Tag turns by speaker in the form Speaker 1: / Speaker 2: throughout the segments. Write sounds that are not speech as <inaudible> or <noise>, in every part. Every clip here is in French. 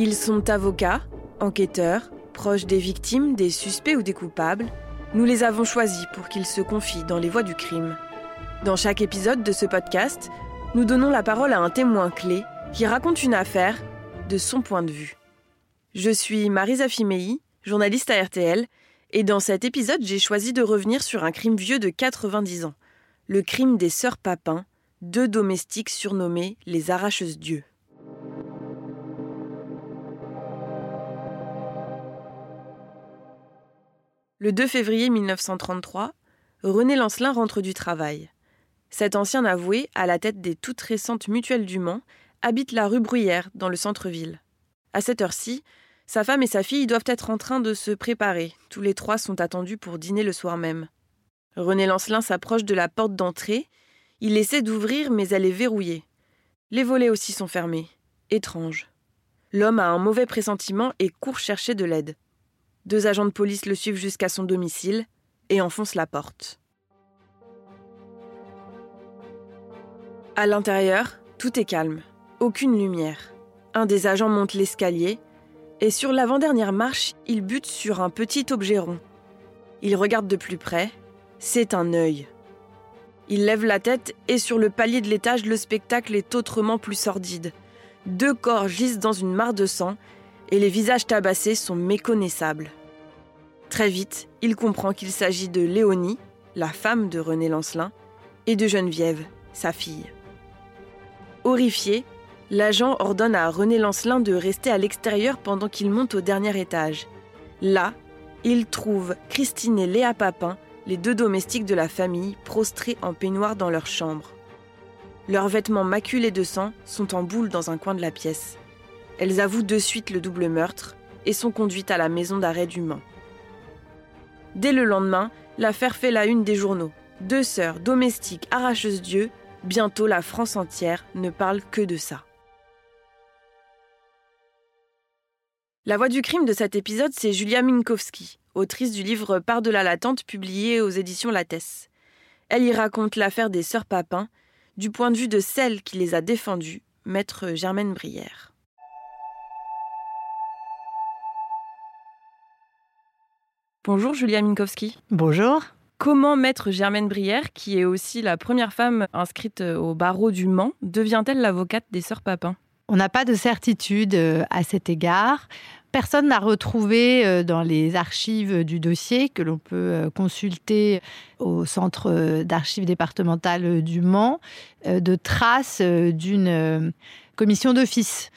Speaker 1: Ils sont avocats, enquêteurs, proches des victimes, des suspects ou des coupables. Nous les avons choisis pour qu'ils se confient dans les voies du crime. Dans chaque épisode de ce podcast, nous donnons la parole à un témoin clé qui raconte une affaire de son point de vue. Je suis Marisa Fimei, journaliste à RTL, et dans cet épisode, j'ai choisi de revenir sur un crime vieux de 90 ans, le crime des sœurs Papin, deux domestiques surnommées les arracheuses Le 2 février 1933, René Lancelin rentre du travail. Cet ancien avoué, à la tête des toutes récentes mutuelles du Mans, habite la rue Bruyère, dans le centre-ville. À cette heure-ci, sa femme et sa fille doivent être en train de se préparer. Tous les trois sont attendus pour dîner le soir même. René Lancelin s'approche de la porte d'entrée. Il essaie d'ouvrir, mais elle est verrouillée. Les volets aussi sont fermés. Étrange. L'homme a un mauvais pressentiment et court chercher de l'aide. Deux agents de police le suivent jusqu'à son domicile et enfoncent la porte. À l'intérieur, tout est calme, aucune lumière. Un des agents monte l'escalier et sur l'avant-dernière marche, il bute sur un petit objet rond. Il regarde de plus près, c'est un œil. Il lève la tête et sur le palier de l'étage, le spectacle est autrement plus sordide. Deux corps gisent dans une mare de sang et les visages tabassés sont méconnaissables. Très vite, il comprend qu'il s'agit de Léonie, la femme de René Lancelin, et de Geneviève, sa fille. Horrifié, l'agent ordonne à René Lancelin de rester à l'extérieur pendant qu'il monte au dernier étage. Là, il trouve Christine et Léa Papin, les deux domestiques de la famille, prostrés en peignoir dans leur chambre. Leurs vêtements maculés de sang sont en boule dans un coin de la pièce. Elles avouent de suite le double meurtre et sont conduites à la maison d'arrêt du Mans. Dès le lendemain, l'affaire fait la une des journaux. Deux sœurs domestiques arracheuses d'yeux, bientôt la France entière ne parle que de ça. La voix du crime de cet épisode, c'est Julia Minkowski, autrice du livre Par-delà l'attente publié aux éditions Lattès. Elle y raconte l'affaire des sœurs Papin du point de vue de celle qui les a défendues, maître Germaine Brière. Bonjour Julia Minkowski.
Speaker 2: Bonjour.
Speaker 1: Comment maître Germaine Brière, qui est aussi la première femme inscrite au barreau du Mans, devient-elle l'avocate des sœurs Papin?
Speaker 2: On n'a pas de certitude euh, à cet égard. Personne n'a retrouvé euh, dans les archives du dossier que l'on peut euh, consulter au centre d'archives départementales du Mans de traces d'une commission d'office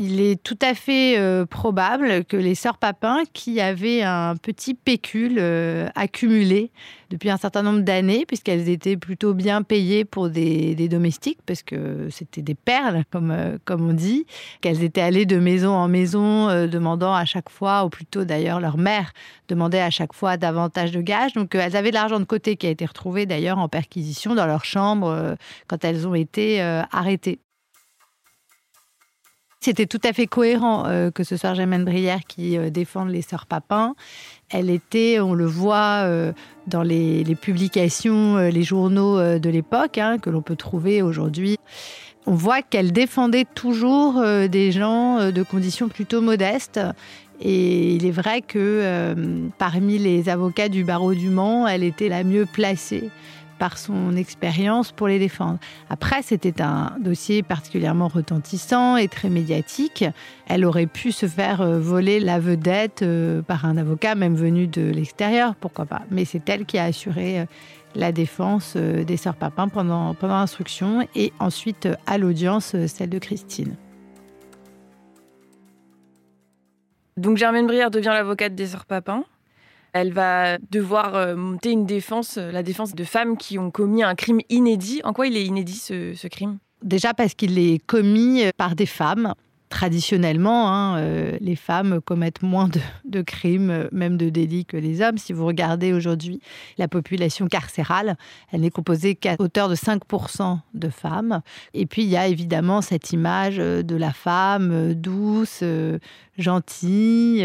Speaker 2: il est tout à fait euh, probable que les sœurs Papin, qui avaient un petit pécule euh, accumulé depuis un certain nombre d'années, puisqu'elles étaient plutôt bien payées pour des, domestiques, parce que c'était des perles, comme, euh, comme on dit, qu'elles étaient allées de maison en maison, demandant à chaque fois, ou plutôt d'ailleurs leur mère demandait à chaque fois davantage de gages. Donc elles avaient de l'argent de côté qui a été retrouvé d'ailleurs en perquisition dans leur chambre quand elles ont été arrêtées. C'était tout à fait cohérent euh, que ce soit Germaine Brière qui euh, défende les sœurs Papin. Elle était, on le voit euh, dans les, publications, les journaux de l'époque, hein, que l'on peut trouver aujourd'hui. On voit qu'elle défendait toujours des gens de conditions plutôt modestes. Et il est vrai que parmi les avocats du barreau du Mans, elle était la mieux placée par son expérience pour les défendre. Après, c'était un dossier particulièrement retentissant et très médiatique. Elle aurait pu se faire euh, voler la vedette euh, par un avocat, même venu de l'extérieur, pourquoi pas. Mais c'est elle qui a assuré euh, la défense des sœurs Papin pendant, l'instruction et ensuite à l'audience, celle de Christine.
Speaker 1: Donc Germaine Brière devient l'avocate des sœurs Papin elle va devoir euh, monter une défense, euh, la défense de femmes qui ont commis un crime inédit. En quoi il est inédit ce, crime?
Speaker 2: Déjà parce qu'il est commis euh, par des femmes. Traditionnellement, hein, les femmes commettent moins de, crimes, même de délits que les hommes. Si vous regardez aujourd'hui la population carcérale, elle n'est composée qu'à hauteur de 5% de femmes. Et puis, il y a évidemment cette image de la femme douce, gentil,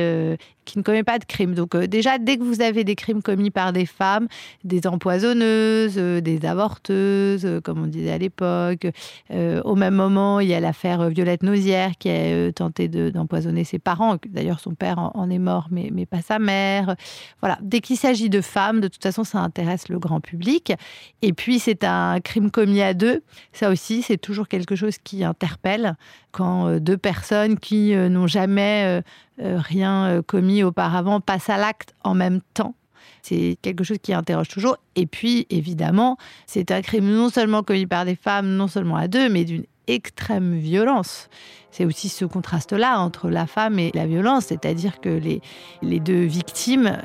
Speaker 2: qui ne commet pas de crime. Donc déjà, dès que vous avez des crimes commis par des femmes, des empoisonneuses, des avorteuses, comme on disait à l'époque, au même moment, il y a l'affaire Violette Nausière qui a tenté d'empoisonner ses parents. D'ailleurs, son père en, est mort, mais, mais pas sa mère. Voilà, dès qu'il s'agit de femmes, de toute façon, ça intéresse le grand public. Et puis, c'est un crime commis à deux. Ça aussi, c'est toujours quelque chose qui interpelle quand euh, deux personnes qui euh, n'ont jamais euh, rien commis auparavant passent à l'acte en même temps. C'est quelque chose qui interroge toujours. Et puis, évidemment, c'est un crime non seulement commis par des femmes, non seulement à deux, mais d'une extrême violence. C'est aussi ce contraste-là entre la femme et la violence, c'est-à-dire que les deux victimes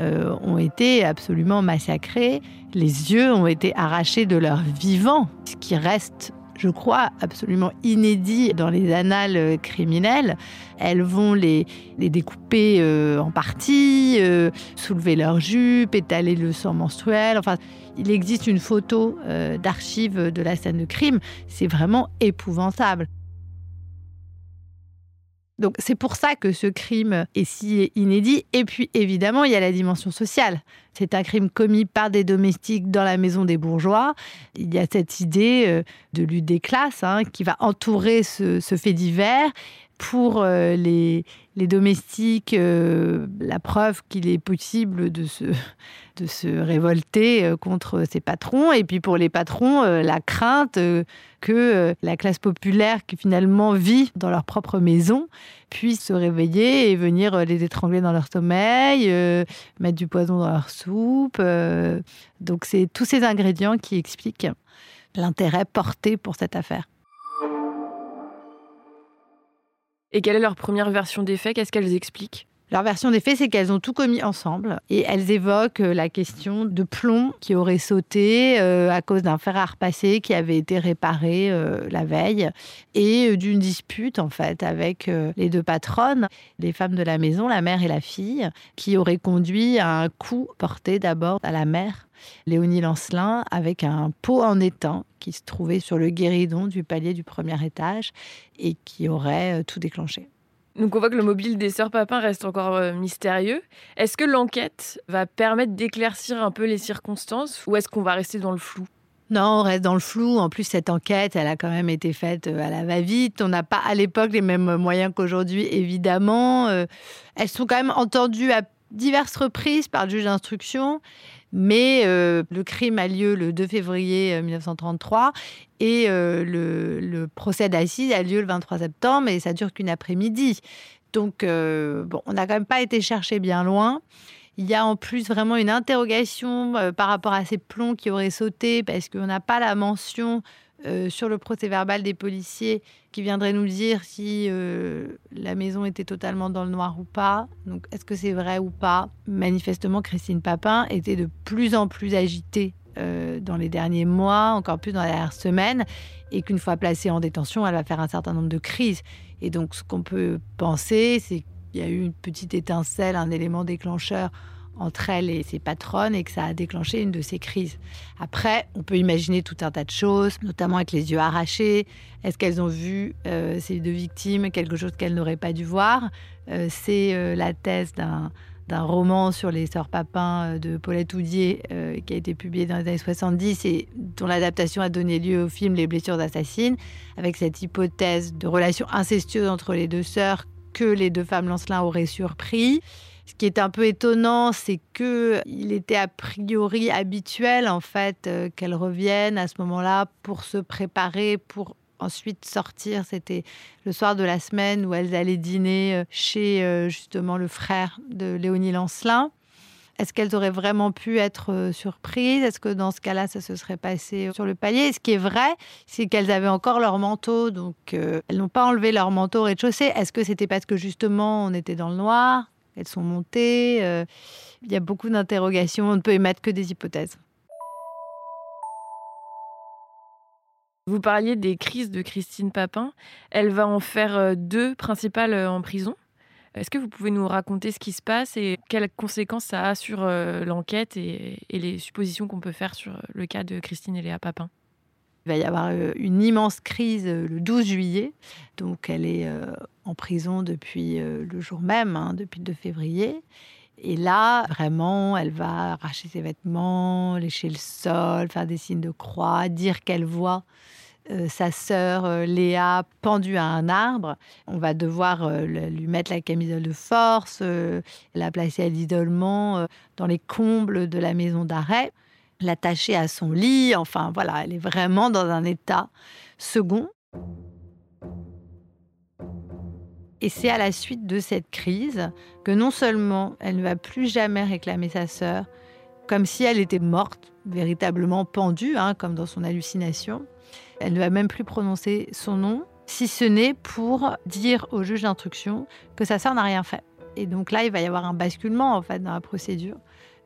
Speaker 2: ont été absolument massacrées, les yeux ont été arrachés de leur vivant, ce qui reste je crois, absolument inédit dans les annales euh, criminelles. Elles vont les, découper euh, en parties, euh, soulever leurs jupes, étaler le sang menstruel. Enfin, il existe une photo d'archives de la scène de crime. C'est vraiment épouvantable. Donc c'est pour ça que ce crime est si inédit. Et puis évidemment, il y a la dimension sociale. C'est un crime commis par des domestiques dans la maison des bourgeois. Il y a cette idée euh, de lutte des classes hein, qui va entourer ce, fait divers pour euh, les, domestiques euh, la preuve qu'il est possible de se, de se révolter euh, contre ses patrons, et puis pour les patrons, la crainte que la classe populaire qui finalement vit dans leur propre maison puisse se réveiller et venir les étrangler dans leur sommeil, mettre du poison dans leur soupe. donc c'est tous ces ingrédients qui expliquent l'intérêt porté pour cette affaire.
Speaker 1: Et quelle est leur première version des faits? Qu'est-ce qu'elles expliquent?
Speaker 2: Leur version des faits, c'est qu'elles ont tout commis ensemble. Et elles évoquent euh, la question de plomb qui aurait sauté euh, à cause d'un fer à repasser qui avait été réparé euh, la veille. Et d'une dispute en fait avec les deux patronnes, les femmes de la maison, la mère et la fille, qui aurait conduit à un coup porté d'abord à la mère Léonie Lancelin avec un pot en étain qui se trouvait sur le guéridon du palier du premier étage et qui aurait euh, tout déclenché.
Speaker 1: Donc on voit que le mobile des sœurs Papin reste encore euh, mystérieux. Est-ce que l'enquête va permettre d'éclaircir un peu les circonstances ou est-ce qu'on va rester dans le flou?
Speaker 2: Non, on reste dans le flou. En plus, cette enquête, elle a quand même été faite euh, à la va-vite. On n'a pas à l'époque les mêmes moyens qu'aujourd'hui, évidemment. Elles sont quand même entendues à diverses reprises par le juge d'instruction. Mais euh, le crime a lieu le 2 février 1933 euh, et euh, le, procès d'assises a lieu le 23 septembre et ça dure qu'une après-midi. Donc, bon, on n'a quand même pas été chercher bien loin. Il y a en plus vraiment une interrogation par rapport à ces plombs qui auraient sauté parce qu'on n'a pas la mention euh, sur le procès verbal des policiers qui viendraient nous dire si euh, la maison était totalement dans le noir ou pas. Donc, est-ce que c'est vrai ou pas? Manifestement, Christine Papin était de plus en plus agitée euh, dans les derniers mois, encore plus dans les dernières semaines, et qu'une fois placée en détention, elle va faire un certain nombre de crises. Et donc, ce qu'on peut penser, c'est qu'il y a eu une petite étincelle, un élément déclencheur entre elle et ses patronnes et que ça a déclenché une de ces crises. Après, on peut imaginer tout un tas de choses, notamment avec les yeux arrachés. Est-ce qu'elles ont vu euh, ces deux victimes quelque chose qu'elles n'auraient pas dû voir? Euh, C'est euh, la thèse d'un roman sur les sœurs Papin de Paulette Houdier qui a été publié dans les années 70 et dont l'adaptation a donné lieu au film Les blessures assassines, avec cette hypothèse de relation incestueuse entre les deux sœurs que les deux femmes Lancelin auraient surpris. Ce qui est un peu étonnant, c'est que il était a priori habituel en fait euh, qu'elles reviennent à ce moment-là pour se préparer pour ensuite sortir. C'était le soir de la semaine où elles allaient dîner euh, chez euh, justement le frère de Léonie Lancelin. Est-ce qu'elles auraient vraiment pu être surprises? Est-ce que dans ce cas-là, ça se serait passé sur le palier? Ce qui est vrai, c'est qu'elles avaient encore leur manteau, donc elles n'ont pas enlevé leur manteau au rez-de-chaussée. Est-ce que c'était parce que justement on était dans le noir? Elles sont montées. Euh, il y a beaucoup d'interrogations. On ne peut émettre que des hypothèses.
Speaker 1: Vous parliez des crises de Christine Papin. Elle va en faire euh, deux principales euh, en prison. Est-ce que vous pouvez nous raconter ce qui se passe et quelles conséquences ça a sur l'enquête et, les suppositions qu'on peut faire sur le cas de Christine et Léa Papin?
Speaker 2: Il va y avoir une immense crise le 12 juillet. Donc elle est en prison depuis le jour même, hein, depuis le 2 février. Et là, vraiment, elle va arracher ses vêtements, lécher le sol, faire des signes de croix, dire qu'elle voit euh, sa sœur euh, Léa pendue à un arbre. On va devoir euh, lui mettre la camisole de force, la placer à l'isolement dans les combles de la maison d'arrêt, l'attacher à son lit. Enfin, voilà, elle est vraiment dans un état second. Et c'est à la suite de cette crise que non seulement elle ne va plus jamais réclamer sa sœur, comme si elle était morte, véritablement pendue, hein, comme dans son hallucination, elle ne va même plus prononcer son nom, si ce n'est pour dire au juge d'instruction que sa sœur n'a rien fait. Et donc là, il va y avoir un basculement en fait dans la procédure,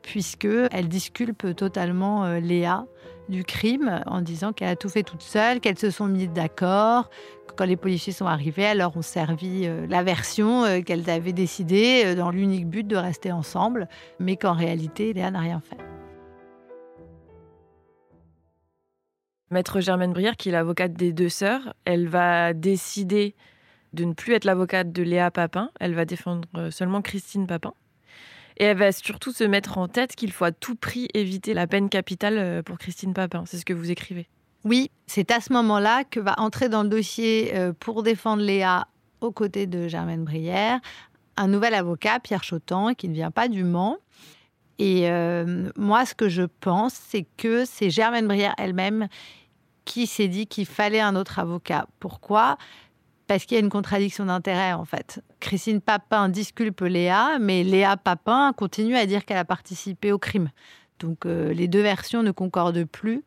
Speaker 2: puisque elle disculpe totalement euh, Léa du crime en disant qu'elle a tout fait toute seule, qu'elles se sont mises d'accord, quand les policiers sont arrivés, elles leur ont servi euh, la version euh, qu'elles avaient décidée dans l'unique but de rester ensemble, mais qu'en réalité, Léa n'a rien fait.
Speaker 1: Maître Germaine Brière, qui est l'avocate des deux sœurs, elle va décider de ne plus être l'avocate de Léa Papin, elle va défendre seulement Christine Papin. Et elle va surtout se mettre en tête qu'il faut à tout prix éviter la peine capitale pour Christine Papin. C'est ce que vous écrivez.
Speaker 2: Oui, c'est à ce moment-là que va entrer dans le dossier euh, pour défendre Léa aux côtés de Germaine Brière un nouvel avocat, Pierre Chotan, qui ne vient pas du Mans. Et euh, moi, ce que je pense, c'est que c'est Germaine Brière elle-même qui s'est dit qu'il fallait un autre avocat. Pourquoi? Parce qu'il y a une contradiction d'intérêt, en fait. Christine Papin disculpe Léa, mais Léa Papin continue à dire qu'elle a participé au crime. Donc euh, les deux versions ne concordent plus.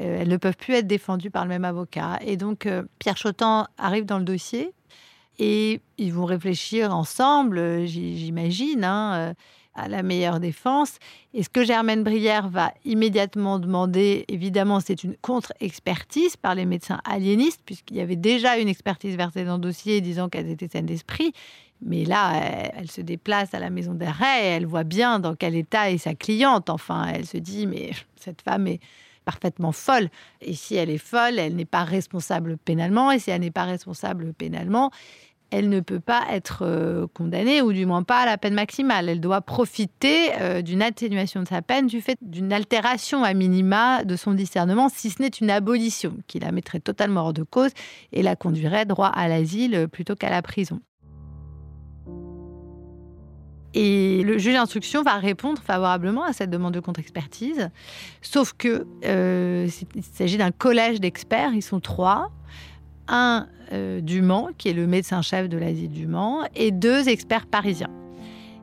Speaker 2: Euh, elles ne peuvent plus être défendues par le même avocat. Et donc, euh, Pierre Chotan arrive dans le dossier et ils vont réfléchir ensemble, j'imagine, hein, à la meilleure défense. Et ce que Germaine Brière va immédiatement demander, évidemment, c'est une contre-expertise par les médecins aliénistes, puisqu'il y avait déjà une expertise versée dans le dossier disant qu'elles étaient saines d'esprit. Mais là, elle, se déplace à la maison d'arrêt, elle voit bien dans quel état est sa cliente. Enfin, elle se dit, mais cette femme est parfaitement folle. Et si elle est folle, elle n'est pas responsable pénalement. Et si elle n'est pas responsable pénalement, elle ne peut pas être euh, condamnée, ou du moins pas à la peine maximale. Elle doit profiter euh, d'une atténuation de sa peine du fait d'une altération à minima de son discernement, si ce n'est une abolition, qui la mettrait totalement hors de cause et la conduirait droit à l'asile euh, plutôt qu'à la prison. Et le juge d'instruction va répondre favorablement à cette demande de contre-expertise, sauf que s'agit d'un collège d'experts, ils sont trois, un euh, du Mans, qui est le médecin-chef de l'asile du Mans, et deux experts parisiens.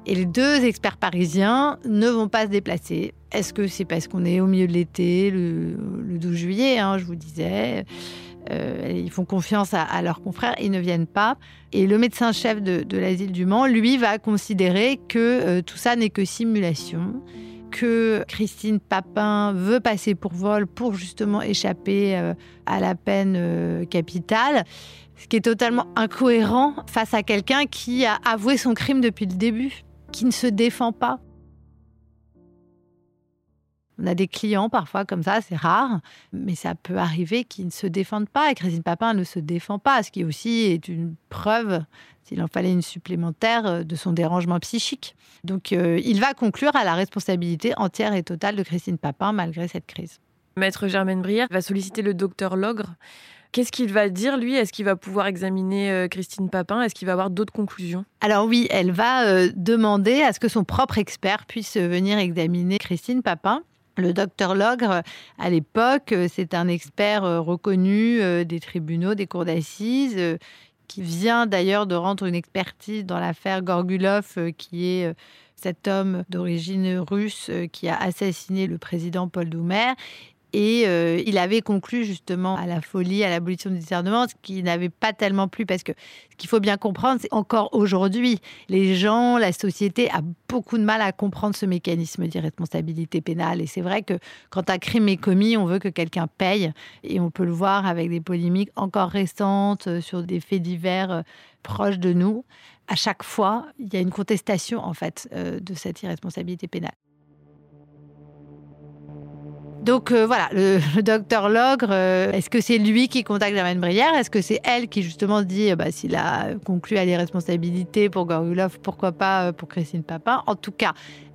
Speaker 2: Et les deux experts parisiens ne vont pas se déplacer. Est-ce que c'est parce qu'on est au milieu de l'été, le, 12 juillet, hein, je vous disais euh, ils font confiance à, leurs confrères, ils ne viennent pas. Et le médecin-chef de, l'asile du Mans, lui, va considérer que euh, tout ça n'est que simulation, que Christine Papin veut passer pour vol pour justement échapper euh, à la peine capitale, ce qui est totalement incohérent face à quelqu'un qui a avoué son crime depuis le début, qui ne se défend pas. On a des clients parfois comme ça, c'est rare, mais ça peut arriver qu'ils ne se défendent pas. Et Christine Papin ne se défend pas, ce qui aussi est une preuve, s'il en fallait une supplémentaire, euh, de son dérangement psychique. Donc euh, il va conclure à la responsabilité entière et totale de Christine Papin malgré cette crise.
Speaker 1: Maître Germaine Brière va solliciter le docteur Logre. Qu'est-ce qu'il va dire, lui? Est-ce qu'il va pouvoir examiner euh, Christine Papin? Est-ce qu'il va avoir d'autres conclusions?
Speaker 2: Alors oui, elle va demander à ce que son propre expert puisse venir examiner Christine Papin. Le docteur Logre, à l'époque, c'est un expert reconnu des tribunaux, des cours d'assises, qui vient d'ailleurs de rendre une expertise dans l'affaire Gorgulov, qui est cet homme d'origine russe qui a assassiné le président Paul Doumer et euh, il avait conclu justement à la folie, à l'abolition du discernement, ce qui n'avait pas tellement plu parce que ce qu'il faut bien comprendre, c'est encore aujourd'hui, les gens, la société a beaucoup de mal à comprendre ce mécanisme d'irresponsabilité pénale. Et c'est vrai que quand un crime est commis, on veut que quelqu'un paye. Et on peut le voir avec des polémiques encore récentes euh, sur des faits divers euh, proches de nous. À chaque fois, il y a une contestation en fait de cette irresponsabilité pénale. Donc euh, voilà, <laughs> le, docteur Logre, euh, est-ce que c'est lui qui contacte Germaine Brière? Est-ce que c'est elle qui justement dit, bah, s'il a conclu à des responsabilités pour Gorulov, pourquoi pas pour Christine Papin? En tout cas,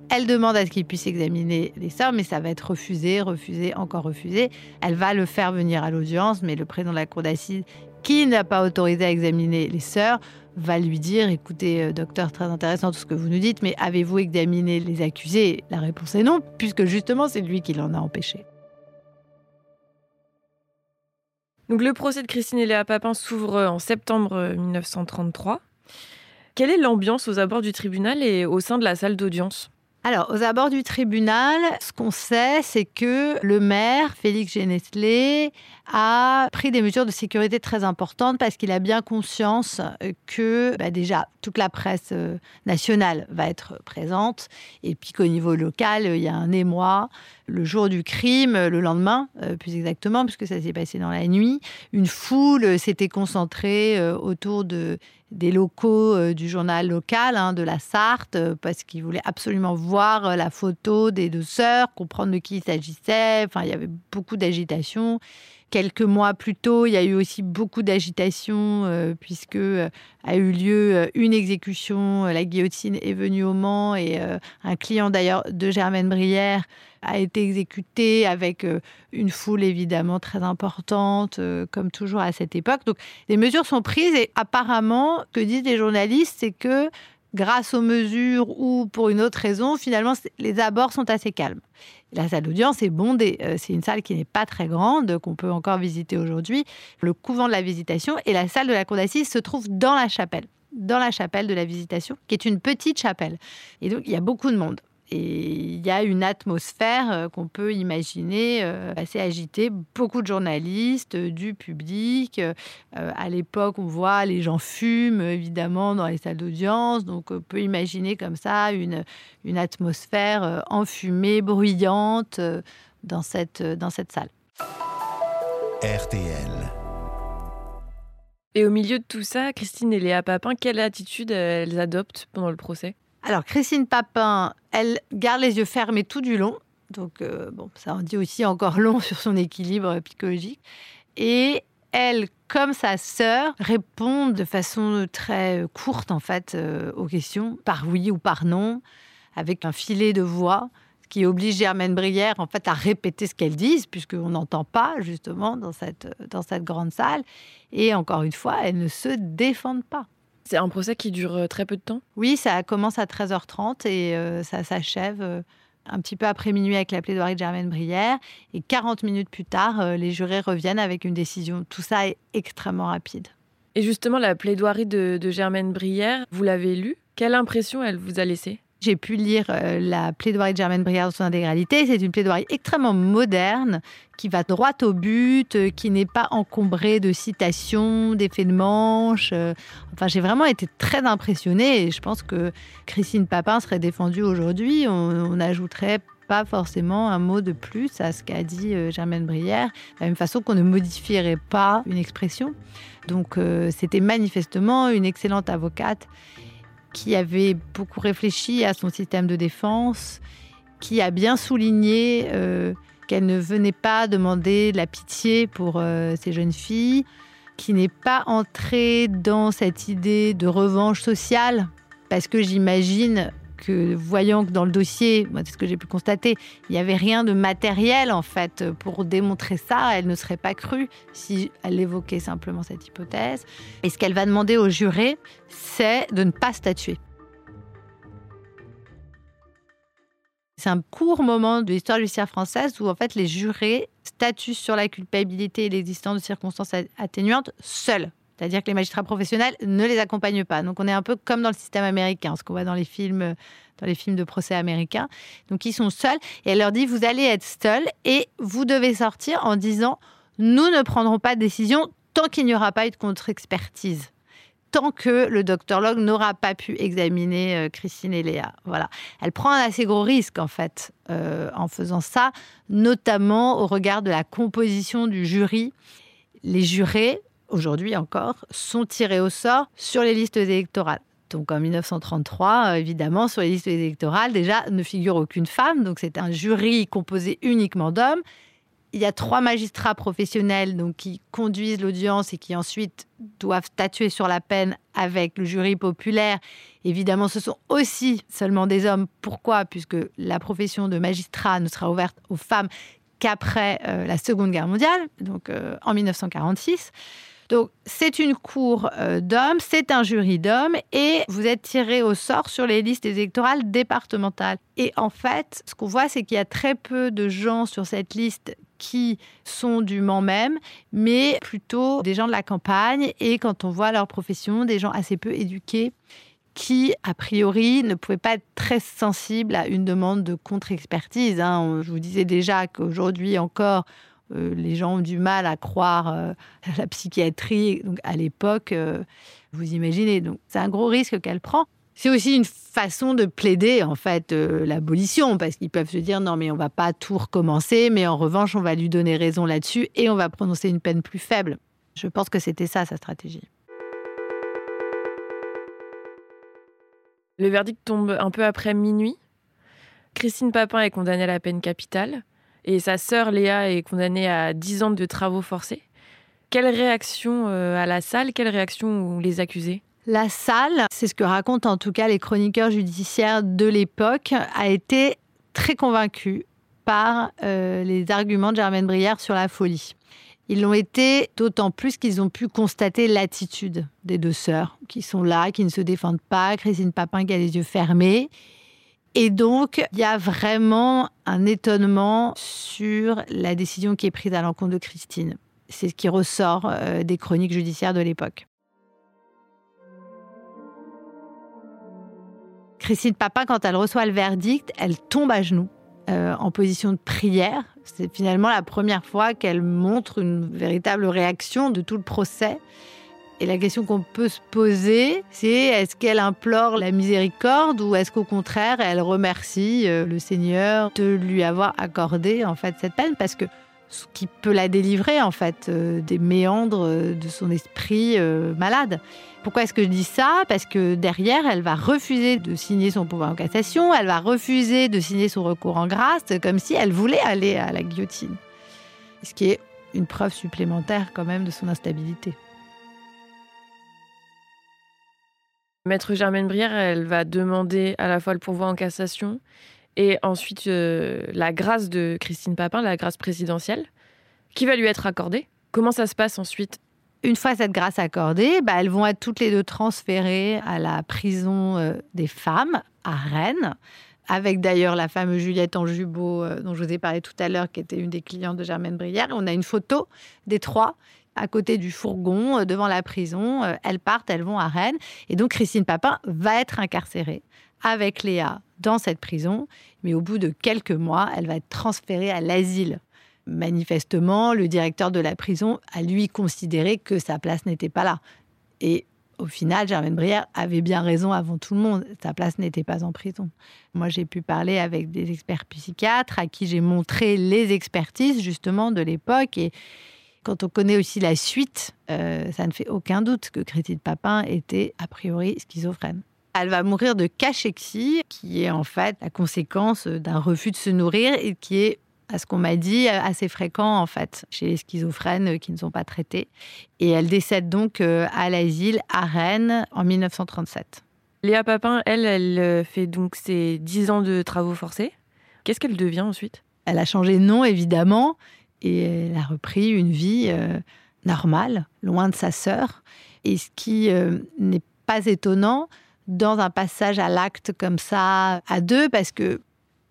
Speaker 2: elle demande à ce qu'il puisse examiner les sœurs, mais ça va être refusé, refusé, encore refusé. Elle va le faire venir à l'audience, mais le président de la cour d'assises, qui n'a pas autorisé à examiner les sœurs, va lui dire écoutez, euh, docteur, très intéressant tout ce que vous nous dites, mais avez-vous examiné les accusés? La réponse est non, puisque justement c'est lui qui l'en a empêché.
Speaker 1: Donc le procès de Christine et Léa Papin s'ouvre en septembre 1933. Quelle est l'ambiance aux abords du tribunal et au sein de la salle d'audience?
Speaker 2: Alors, aux abords du tribunal, ce qu'on sait, c'est que le maire, Félix Geneslé, a pris des mesures de sécurité très importantes parce qu'il a bien conscience que bah, déjà toute la presse euh, nationale va être présente et puis qu'au niveau local, il y a un émoi. Le jour du crime, le lendemain, euh, plus exactement, puisque ça s'est passé dans la nuit, une foule s'était concentrée euh, autour de des locaux euh, du journal local hein, de la Sarthe euh, parce qu'ils voulaient absolument voir euh, la photo des deux sœurs, comprendre de qui il s'agissait. Enfin, il y avait beaucoup d'agitation. Quelques mois plus tôt, il y a eu aussi beaucoup d'agitation puisque a eu lieu une exécution. La guillotine est venue au Mans et un client d'ailleurs de Germaine Brière a été exécuté avec euh, une foule évidemment très importante, euh, comme toujours à cette époque. Donc des mesures sont prises et apparemment, que disent les journalistes, c'est que grâce aux mesures ou pour une autre raison, finalement, les abords sont assez calmes. La salle d'audience est bondée. Euh, c'est une salle qui n'est pas très grande, qu'on peut encore visiter aujourd'hui. Le couvent de la visitation et la salle de la cour d'assises se trouvent dans la chapelle, dans la chapelle de la visitation, qui est une petite chapelle. Et donc, il y a beaucoup de monde. Et il y a une atmosphère euh, qu'on peut imaginer euh, assez agitée. Beaucoup de journalistes, euh, du public. À l'époque, on voit les gens fument, évidemment, dans les salles d'audience. Donc, on peut imaginer comme ça une, une atmosphère enfumée, bruyante dans cette, dans cette salle. RTL. Et au milieu de tout ça, Christine et Léa Papin, quelle attitude elles adoptent pendant le procès? Alors, Christine Papin, elle garde les yeux fermés tout du long. Donc, euh, bon, ça en dit aussi encore long sur son équilibre psychologique. Et elle, comme sa sœur, répond de façon très courte, en fait, euh, aux questions, par oui ou par non, avec un filet de voix qui oblige Germaine Brière, en fait, à répéter ce qu'elle dit, puisqu'on n'entend pas, justement, dans cette, dans cette grande salle. Et encore une fois, elles ne se défendent pas. C'est un procès qui dure euh, très peu de temps? Oui, ça commence à 13h30 et euh, ça s'achève euh, un petit peu après minuit avec la plaidoirie de Germaine Brière. Et 40 minutes plus tard, les jurés reviennent avec une décision. Tout ça est extrêmement rapide. Et justement, la plaidoirie de, de Germaine Brière, vous l'avez lue Quelle impression elle vous a laissé j'ai pu lire euh, la plaidoirie de Germaine Briard dans son intégralité. C'est une plaidoirie extrêmement moderne, qui va droit au but, euh, qui n'est pas encombrée de citations, d'effets de manche. Euh. Enfin, j'ai vraiment été très impressionnée et je pense que Christine Papin serait défendue aujourd'hui. On n'ajouterait pas forcément un mot de plus à ce qu'a dit Germaine Brière, de la même façon qu'on ne modifierait pas une expression. Donc, c'était manifestement une excellente avocate qui avait beaucoup réfléchi à son système de défense, qui a bien souligné euh, qu'elle ne venait pas demander de la pitié pour euh, ces jeunes filles, qui n'est pas entrée dans cette idée de revanche sociale, parce que j'imagine voyant que dans le dossier, c'est ce que j'ai pu constater, il n'y avait rien de matériel en fait pour démontrer ça, elle ne serait pas crue si elle évoquait simplement cette hypothèse. Et ce qu'elle va demander aux jurés, c'est de ne pas statuer. C'est un court moment de l'histoire judiciaire française où en fait les jurés statuent sur la culpabilité et l'existence de circonstances atténuantes seuls. C'est-à-dire que les magistrats professionnels ne les accompagnent pas. Donc on est un peu comme dans le système américain, ce qu'on voit dans les films, dans les films de procès américains. Donc ils sont seuls et elle leur dit vous allez être seuls et vous devez sortir en disant nous ne prendrons pas de décision tant qu'il n'y aura pas eu de contre-expertise tant que le docteur Log n'aura pas pu examiner euh, Christine et Léa. Voilà. Elle prend un assez gros risque, en fait, euh, en faisant ça, notamment au regard de la composition du jury. Les jurés aujourd'hui encore, sont tirés au sort sur les listes électorales. Donc en 1933, évidemment, sur les listes électorales, déjà ne figure aucune femme. Donc c'est un jury composé uniquement d'hommes. Il y a trois magistrats professionnels donc, qui conduisent l'audience et qui ensuite doivent statuer sur la peine avec le jury populaire. Évidemment, ce sont aussi seulement des hommes. Pourquoi? Puisque la profession de magistrat ne sera ouverte aux femmes qu'après euh, la Seconde Guerre mondiale, donc euh, en 1946. Donc, c'est une cour euh, d'hommes, c'est un jury d'hommes et vous êtes tiré au sort sur les listes électorales départementales. Et en fait, ce qu'on voit, c'est qu'il y a très peu de gens sur cette liste qui sont du Mans même, mais plutôt des gens de la campagne et quand on voit leur profession, des gens assez peu éduqués qui, a priori, ne pouvaient pas être très sensibles à une demande de contre-expertise. Hein. Je vous disais déjà qu'aujourd'hui encore, les gens ont du mal à croire euh, à <laughs> la psychiatrie. Donc, à l'époque, euh, vous imaginez. Donc, c'est un gros risque qu'elle prend. C'est aussi une façon de plaider en fait l'abolition parce qu'ils peuvent se dire non mais on va pas tout recommencer mais en revanche on va lui donner raison là-dessus et on va prononcer une peine plus faible. Je pense que c'était ça sa stratégie.
Speaker 1: Le verdict tombe un peu après minuit. Christine Papin est condamnée à la peine capitale et sa sœur Léa est condamnée à 10 ans de travaux forcés. Quelle réaction euh, à la salle? Quelle réaction les accusés?
Speaker 2: La salle, c'est ce que racontent en tout cas les chroniqueurs judiciaires de l'époque, a été très convaincue par euh, les arguments de Germaine Brière sur la folie. Ils l'ont été d'autant plus qu'ils ont pu constater l'attitude des deux sœurs, qui sont là, qui ne se défendent pas, Christine Papin qui a les yeux fermés. Et donc, il y a vraiment un étonnement sur la décision qui est prise à l'encontre de Christine. C'est ce qui ressort euh, des chroniques judiciaires de l'époque. Christine Papin, quand elle reçoit le verdict, elle tombe à genoux euh, en position de prière. C'est finalement la première fois qu'elle montre une véritable réaction de tout le procès. Et la question qu'on peut se poser, c'est est-ce qu'elle implore la miséricorde ou est-ce qu'au contraire elle remercie euh, le Seigneur de lui avoir accordé en fait cette peine? Parce que ce qui peut la délivrer en fait euh, des méandres euh, de son esprit malade. Pourquoi est-ce que je dis ça? Parce que derrière, elle va refuser de signer son pouvoir en cassation, elle va refuser de signer son recours en grâce, comme si elle voulait aller à la guillotine. Ce qui est une preuve supplémentaire quand même de son instabilité.
Speaker 1: Maître Germaine Brière, elle va demander à la fois le pourvoi en cassation et ensuite euh, la grâce de Christine Papin, la grâce présidentielle, qui va lui être accordée. Comment ça se passe ensuite?
Speaker 2: Une fois cette grâce accordée, bah, elles vont être toutes les deux transférées à la prison euh, des femmes à Rennes, avec d'ailleurs la fameuse Juliette Anjubot euh, dont je vous ai parlé tout à l'heure, qui était une des clientes de Germaine Brière. On a une photo des trois à côté du fourgon, euh, devant la prison. Euh, elles partent, elles vont à Rennes. Et donc Christine Papin va être incarcérée avec Léa dans cette prison. Mais au bout de quelques mois, elle va être transférée à l'asile. Manifestement, le directeur de la prison a lui considéré que sa place n'était pas là. Et au final, Germaine Brière avait bien raison avant tout le monde. Sa place n'était pas en prison. Moi, j'ai pu parler avec des experts psychiatres à qui j'ai montré les expertises justement de l'époque et quand on connaît aussi la suite, euh, ça ne fait aucun doute que Christine Papin était a priori schizophrène. Elle va mourir de cachexie, qui est en fait la conséquence d'un refus de se nourrir et qui est, à ce qu'on m'a dit, assez fréquent en fait chez les schizophrènes qui ne sont pas traités. Et elle décède donc euh, à l'asile à Rennes en 1937.
Speaker 1: Léa Papin, elle, elle euh, fait donc ses 10 ans de travaux forcés. Qu'est-ce qu'elle devient ensuite?
Speaker 2: Elle a changé de nom évidemment et elle a repris une vie euh, normale, loin de sa sœur. Et ce qui euh, n'est pas étonnant dans un passage à l'acte comme ça, à deux, parce que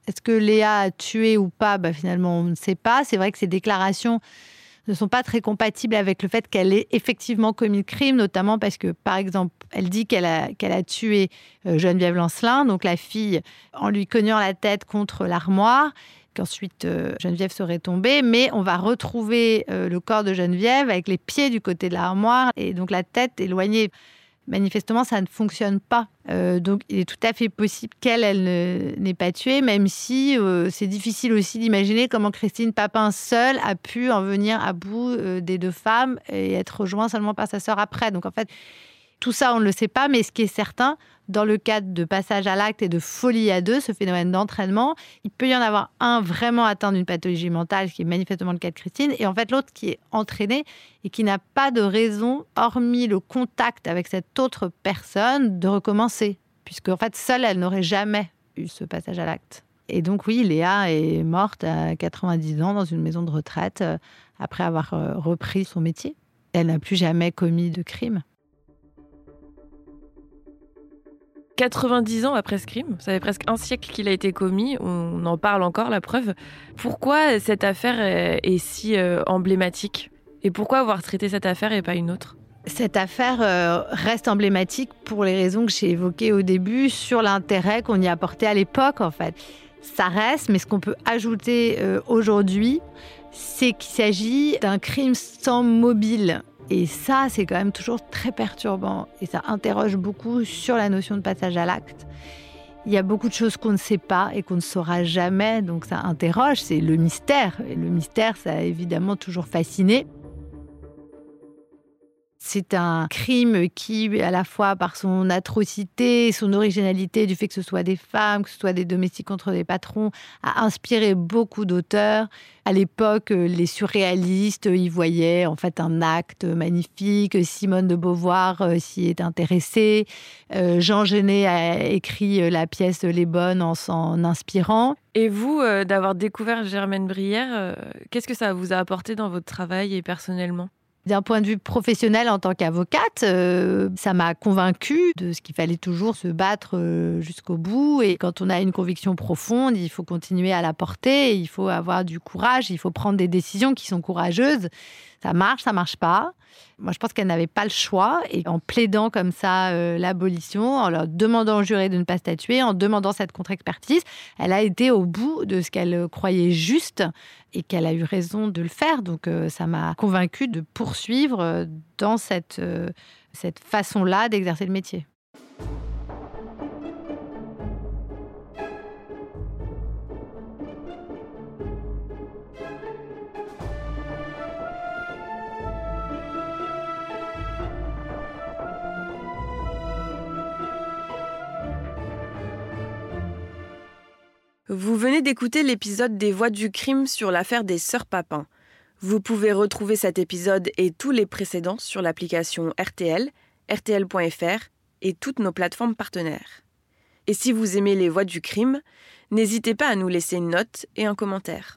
Speaker 2: est-ce que Léa a tué ou pas? Bah, Finalement, on ne sait pas. C'est vrai que ces déclarations ne sont pas très compatibles avec le fait qu'elle ait effectivement commis le crime, notamment parce que, par exemple, elle dit qu'elle a, tué euh, Geneviève Lancelin, donc la fille, en lui cognant la tête contre l'armoire qu'ensuite euh, Geneviève serait tombée, mais on va retrouver euh, le corps de Geneviève avec les pieds du côté de l'armoire et donc la tête éloignée. Manifestement, ça ne fonctionne pas. Euh, donc, il est tout à fait possible qu'elle, elle, n'ait pas tué, même si c'est difficile aussi d'imaginer comment Christine Papin seule a pu en venir à bout des deux femmes et être rejointe seulement par sa sœur après. Donc, en fait, Tout ça, on ne le sait pas, mais ce qui est certain, dans le cadre de passage à l'acte et de folie à deux, ce phénomène d'entraînement, il peut y en avoir un vraiment atteint d'une pathologie mentale, ce qui est manifestement le cas de Christine, et en fait l'autre qui est entraîné et qui n'a pas de raison, hormis le contact avec cette autre personne, de recommencer, puisque en fait seule, elle n'aurait jamais eu ce passage à l'acte. Et donc oui, Léa est morte à 90 ans dans une maison de retraite euh, après avoir euh, repris son métier. Elle n'a plus jamais commis de crime.
Speaker 1: 90 ans après ce crime, ça fait presque un siècle qu'il a été commis, on en parle encore, la preuve. Pourquoi cette affaire est, si euh, emblématique? Et pourquoi avoir traité cette affaire et pas une autre?
Speaker 2: Cette affaire euh, reste emblématique pour les raisons que j'ai évoquées au début sur l'intérêt qu'on y apportait à l'époque en fait. Ça reste, mais ce qu'on peut ajouter euh, aujourd'hui, c'est qu'il s'agit d'un crime sans mobile. Et ça, c'est quand même toujours très perturbant et ça interroge beaucoup sur la notion de passage à l'acte. Il y a beaucoup de choses qu'on ne sait pas et qu'on ne saura jamais, donc ça interroge, c'est le mystère. Et le mystère, ça a évidemment toujours fasciné. C'est un crime qui, à la fois par son atrocité, son originalité, du fait que ce soit des femmes, que ce soit des domestiques contre des patrons, a inspiré beaucoup d'auteurs. À l'époque, les surréalistes y voyaient en fait un acte magnifique. Simone de Beauvoir euh, s'y est intéressée. Euh, Jean Genet a écrit euh, la pièce Les Bonnes en s'en inspirant.
Speaker 1: Et vous, d'avoir découvert Germaine Brière, qu'est-ce que ça vous a apporté dans votre travail et personnellement?
Speaker 2: D'un point de vue professionnel en tant qu'avocate, euh, ça m'a convaincue de ce qu'il fallait toujours se battre euh, jusqu'au bout. Et quand on a une conviction profonde, il faut continuer à la porter, il faut avoir du courage, il faut prendre des décisions qui sont courageuses. Ça marche, ça marche pas. Moi, je pense qu'elle n'avait pas le choix. Et en plaidant comme ça euh, l'abolition, en leur demandant au juré de ne pas statuer, en demandant cette contre-expertise, elle a été au bout de ce qu'elle croyait juste et qu'elle a eu raison de le faire. Donc, euh, ça m'a convaincue de poursuivre euh, dans cette, cette façon-là d'exercer le métier.
Speaker 1: Vous venez d'écouter l'épisode des Voix du crime sur l'affaire des sœurs Papin. Vous pouvez retrouver cet épisode et tous les précédents sur l'application RTL, RTL.fr et toutes nos plateformes partenaires. Et si vous aimez les Voix du crime, n'hésitez pas à nous laisser une note et un commentaire.